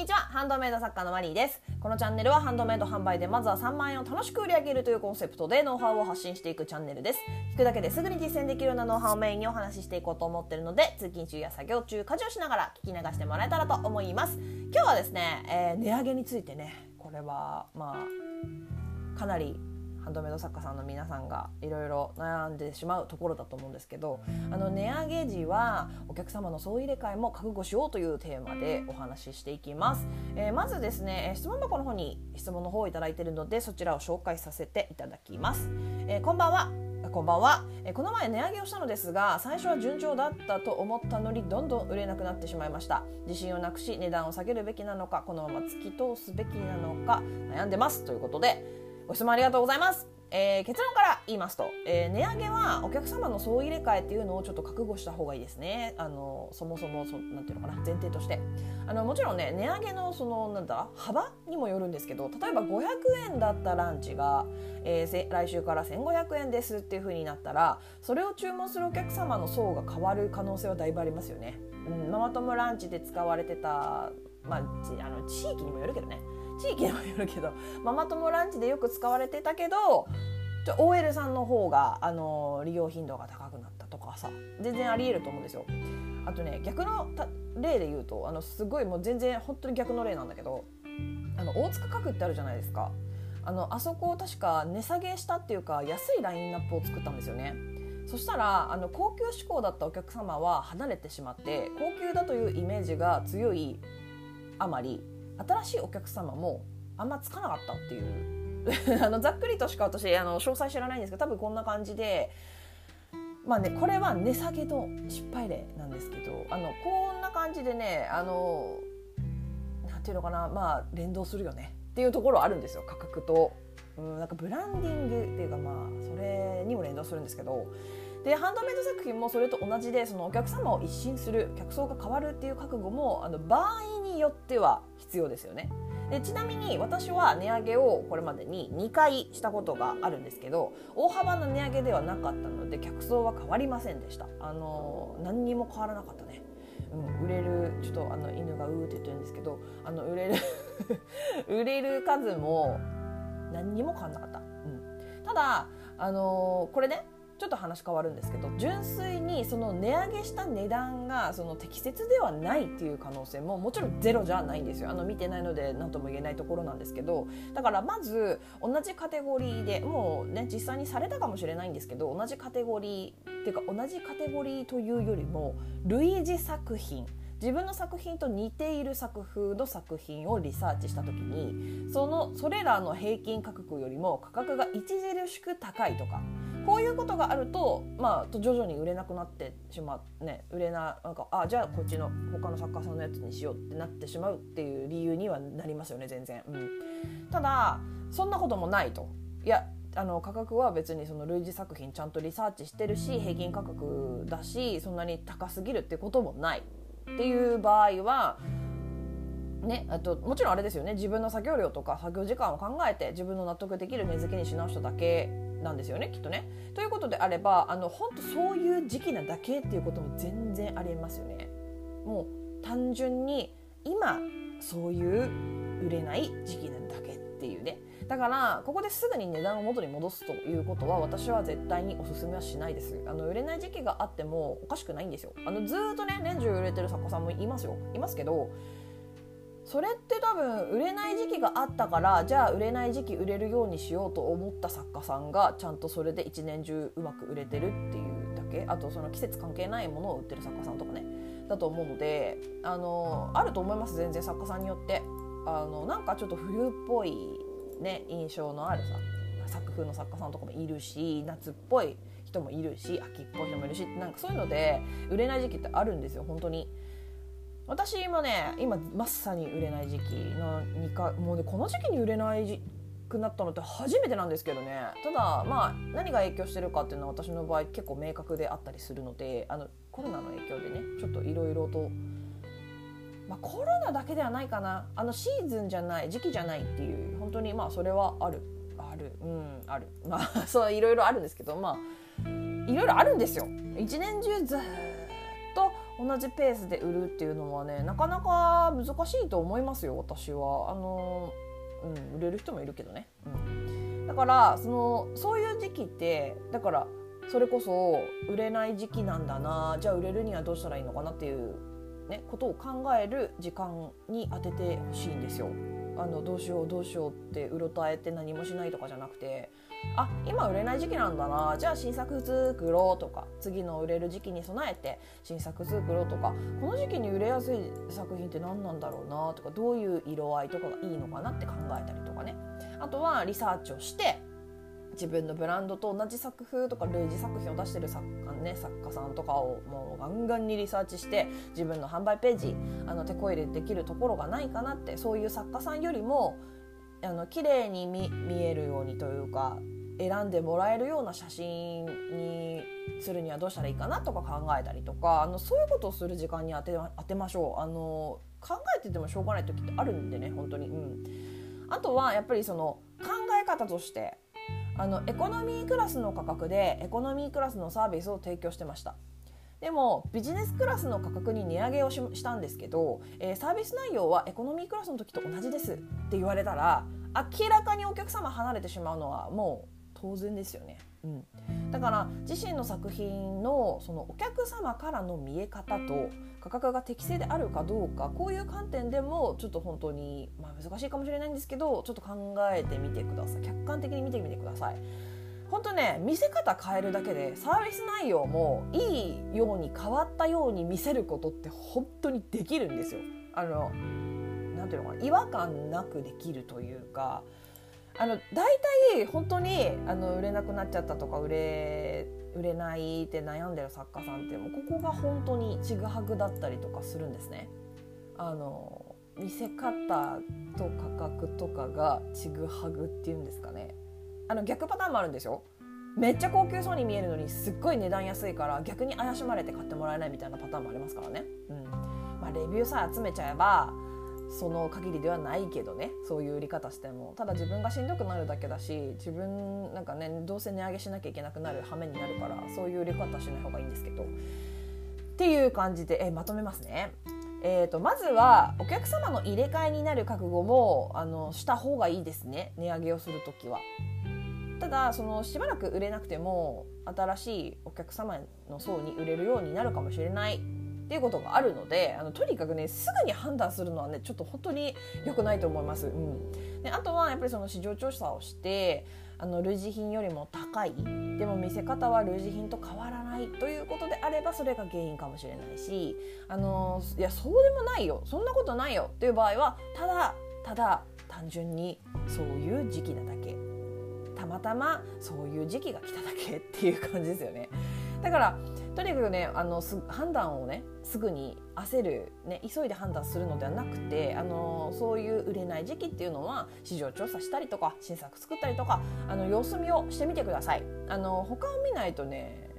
にちは。ハンドメイド作家のマリーです。このチャンネルはハンドメイド販売でまずは3万円を楽しく売り上げるというコンセプトでノウハウを発信していくチャンネルです。聞くだけですぐに実践できるようなノウハウをメインにお話ししていこうと思ってるので通勤中や作業中家事をしながら聞き流してもらえたらと思います。今日はですね、えー、値上げについてねこれはまあかなりハンドメイド作家さんの皆さんがいろいろ悩んでしまうところだと思うんですけどあの値上げ時はお客様の総入れ替えも覚悟しようというテーマでお話ししていきます、えー、まずですね質問箱の方に質問の方をいただいているのでそちらを紹介させていただきます、えー、こんばんは。こんばんは、えこの前値上げをしたのですが最初は順調だったと思ったのにどんどん売れなくなってしまいました。自信をなくし値段を下げるべきなのかこのまま突き通すべきなのか悩んでます。ということでご質問ありがとうございます。えー、結論から言いますと、えー、値上げはお客様の総入れ替えっていうのをちょっと覚悟した方がいいですね。あのそもそもそなんていうのかな前提として。あのもちろんね値上げのそのなんだ幅にもよるんですけど例えば500円だったランチが、えー、来週から1500円ですっていう風になったらそれを注文するお客様の層が変わる可能性はだいぶありますよね。うん、ママ友ランチで使われてたまあ、あの地域にもよるけどね。地域にもよるけどママ友ランチでよく使われてたけど OL さんの方があの利用頻度が高くなったとかさ全然ありえると思うんですよ。あとね逆の例で言うとあのすごいもう全然本当に逆の例なんだけどあの大塚家具ってあるじゃないですか。あのあそこを確か値下げしたっていうか安いラインナップを作ったんですよね。そしたらあの高級志向だったお客様は離れてしまって高級だというイメージが強いあまり。新しいお客様もあんまつかなかったっていう あのざっくりとしか私あの詳細知らないんですけど多分こんな感じでまあねこれは値下げの失敗例なんですけどあのこんな感じでねあのなんていうのかなまあ連動するよねっていうところあるんですよ価格と。うん、なんかブランディングっていうかまあそれにも連動するんですけどでハンドメイド作品もそれと同じでそのお客様を一新する客層が変わるっていう覚悟もあの場合によっては必要ですよね。でちなみに私は値上げをこれまでに2回したことがあるんですけど大幅な値上げではなかったので客層は変わりませんでした。あの何にも変わらなかったね、うん、売れるちょっとあの犬がうーって言ってるんですけどあの売れる 売れる数も何にも変わらなかった、うん、ただあのこれねちょっと話変わるんですけど純粋にその値上げした値段がその適切ではないっていう可能性ももちろんゼロじゃないんですよ。あの見てないので何とも言えないところなんですけどだからまず同じカテゴリーでもうね実際にされたかもしれないんですけど同じカテゴリーっていうか同じカテゴリーというよりも類似作品。自分の作品と似ている作風の作品をリサーチした時にそのそれらの平均価格よりも価格が著しく高いとかこういうことがあると、まあ、徐々に売れなくなってしまう。ね売れななんかあじゃあこっちの他の作家さんのやつにしようってなってしまうっていう理由にはなりますよね全然、うん、ただそんなこともないと。いやあの価格は別にその類似作品ちゃんとリサーチしてるし平均価格だしそんなに高すぎるってこともない。っていう場合はね、あともちろんあれですよね。自分の作業量とか作業時間を考えて自分の納得できる値付けにし直しただけ。なんですよねきっとね。ということであればあの本当そういう時期なだけっていうことも全然ありえますよね。もう単純に今そういう売れない時期なだけっていうねだからここですぐに値段を元に戻すということは私は絶対におすすめはしないですあの売れない時期があってもおかしくないんですよあのずっとね年中売れてる作家さんもいますよいますけどそれって多分売れない時期があったからじゃあ売れない時期売れるようにしようと思った作家さんがちゃんとそれで一年中うまく売れてるっていうだけあとその季節関係ないものを売ってる作家さんとかねだと思うのであのあると思います全然作家さんによってあのなんかちょっと冬っぽいね印象のあるさ作風の作家さんとかもいるし夏っぽい人もいるし秋っぽい人もいるしなんかそういうので売れない時期ってあるんですよ本当に。私もね今まさに売れない時期の2回もうねこの時期に売れないくなったのって初めてなんですけどね。ただまあ何が影響してるかっていうのは私の場合結構明確であったりするのであのコロナの影響でねちょっといろいろと、まあ、コロナだけではないかな。あのシーズンじゃない時期じゃないっていう本当にまあそれはある。ある。うんある。まあ そういろいろあるんですけどまあいろいろあるんですよ。一年中ずっと同じペースで売るっていうのはねなかなか難しいと思いますよ私は。あの、うん、売れる人もいるけどね、うん、だからそのそういう時期ってだからそれこそ売れない時期なんだなじゃあ売れるにはどうしたらいいのかなっていう、ね、ことを考える時間に当ててほしいんですよ。あのどうしようどうしようってうろたえて何もしないとかじゃなくてあ今売れない時期なんだなじゃあ新作作ろうとか次の売れる時期に備えて新作作ろうとかこの時期に売れやすい作品って何なんだろうなとかどういう色合いとかがいいのかなって考えたりとかね。あとはリサーチをして自分のブランドと同じ作風とか類似作品を出してる作家,、ね、作家さんとかをもうガンガンにリサーチして自分の販売ページあの手こ入れできるところがないかなってそういう作家さんよりもあの綺麗に見見えるようにというか選んでもらえるような写真にするにはどうしたらいいかなとか考えたりとかあのそういうことをする時間に当て当てましょうあの考えててもしょうがない時ってあるんでね本当に、うん、あとはやっぱりその考え方としてあのエコノミークラスの価格でエコノミークラスのサービスを提供してましたでもビジネスクラスの価格に値上げをしたんですけど、えー、サービス内容はエコノミークラスの時と同じですって言われたら明らかにお客様離れてしまうのはもう当然ですよね。うん、だから自身の作品のそのお客様からの見え方と価格が適正であるかどうかこういう観点でもちょっと本当に、まあ、難しいかもしれないんですけどちょっと考えてみてください客観的に見てみてください。本当ね見せ方変えるだけでサービス内容もいいように変わったように見せることって本当にできるんですよ。あのなんていうのかな違和感なくできるというかあの大体本当にあの売れなくなっちゃったとか売れ売れないって悩んでる作家さんってもうここが本当にちぐはぐだったりとかするんですね。あの見せ方と価格とかがちぐはぐっていうんですかね。あの逆パターンもあるんですよ。めっちゃ高級そうに見えるのにすっごい値段安いから逆に怪しまれて買ってもらえないみたいなパターンもありますからね、うん。まあ、レビューさえ集めちゃえばその限りではないけどねそういう売り方してもただ自分がしんどくなるだけだし自分なんかねどうせ値上げしなきゃいけなくなる羽目になるからそういう売り方しない方がいいんですけどっていう感じでえまとめますね。えーと、まずはお客様の入れ替えになる覚悟もあのした方がいいですね値上げをする時は。ただそのしばらく売れなくても新しいお客様の層に売れるようになるかもしれないっていうことがあるのであのとにかくねすぐに判断するのはねちょっと本当に良くないと思います。うん、であとはやっぱりその市場調査をしてあの類似品よりも高いでも見せ方は類似品と変わらないということであればそれが原因かもしれないしあのいやそうでもないよそんなことないよっていう場合はただただ単純にそういう時期なだけたまたまそういう時期が来ただけっていう感じですよね。だからとにかくねあの判断をねすぐに焦る、ね、急いで判断するのではなくてあのそういう売れない時期っていうのは市場調査したりとか新作作ったりとかあの様子見をしてみてください。あの他を見ないとね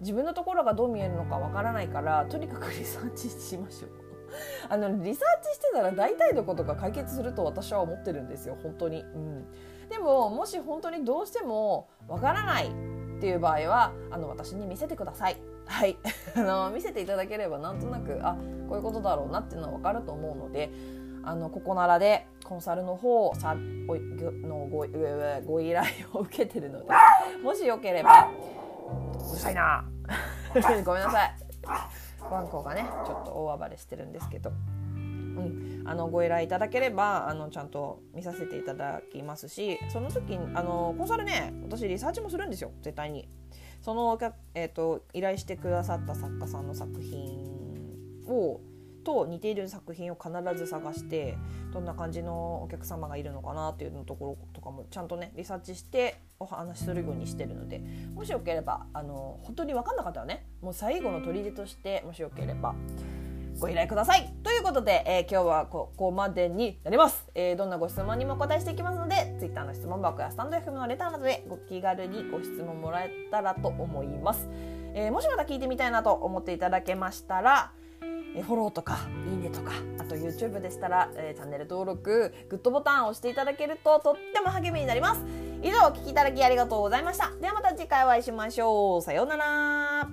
自分のところがどう見えるのかわからないからとにかくリサーチしましょう。あのリサーチしてたら大体のことが解決すると私は思ってるんですよ本当に。うん、でももし本当にどうしてもわからないっていう場合はあの私に見せてください。はい。あの見せていただければなんとなくあこういうことだろうなっていうのは分かると思うのであのここならでコンサルの方さおのごご依頼を受けてるのでもしよければうるさいな。ごめんなさい。ワンコがねちょっと大暴れしてるんですけど。うん、あのご依頼いただければあのちゃんと見させていただきますしその時あのコンサルね私リサーチもするんですよ。絶対に。その、えーと、依頼してくださった作家さんの作品をと似ている作品を必ず探してどんな感じのお客様がいるのかなっていうのところとかもちゃんとねリサーチしてお話しするようにしてるのでもしよければあの本当に分かんなかったらねもう最後の砦としてもしよければご依頼ください。ということで、えー、今日はここまでになります、えー、どんなご質問にもお答えしていきますので Twitter の質問箱やスタンド FM のレターなどでご気軽にご質問もらえたらと思います、えー、もしまた聞いてみたいなと思っていただけましたらフォローとかいいねとかあと YouTube でしたら、えー、チャンネル登録グッドボタンを押していただけるととっても励みになります。以上お聴きいただきありがとうございました。ではまた次回お会いしましょう。さようなら。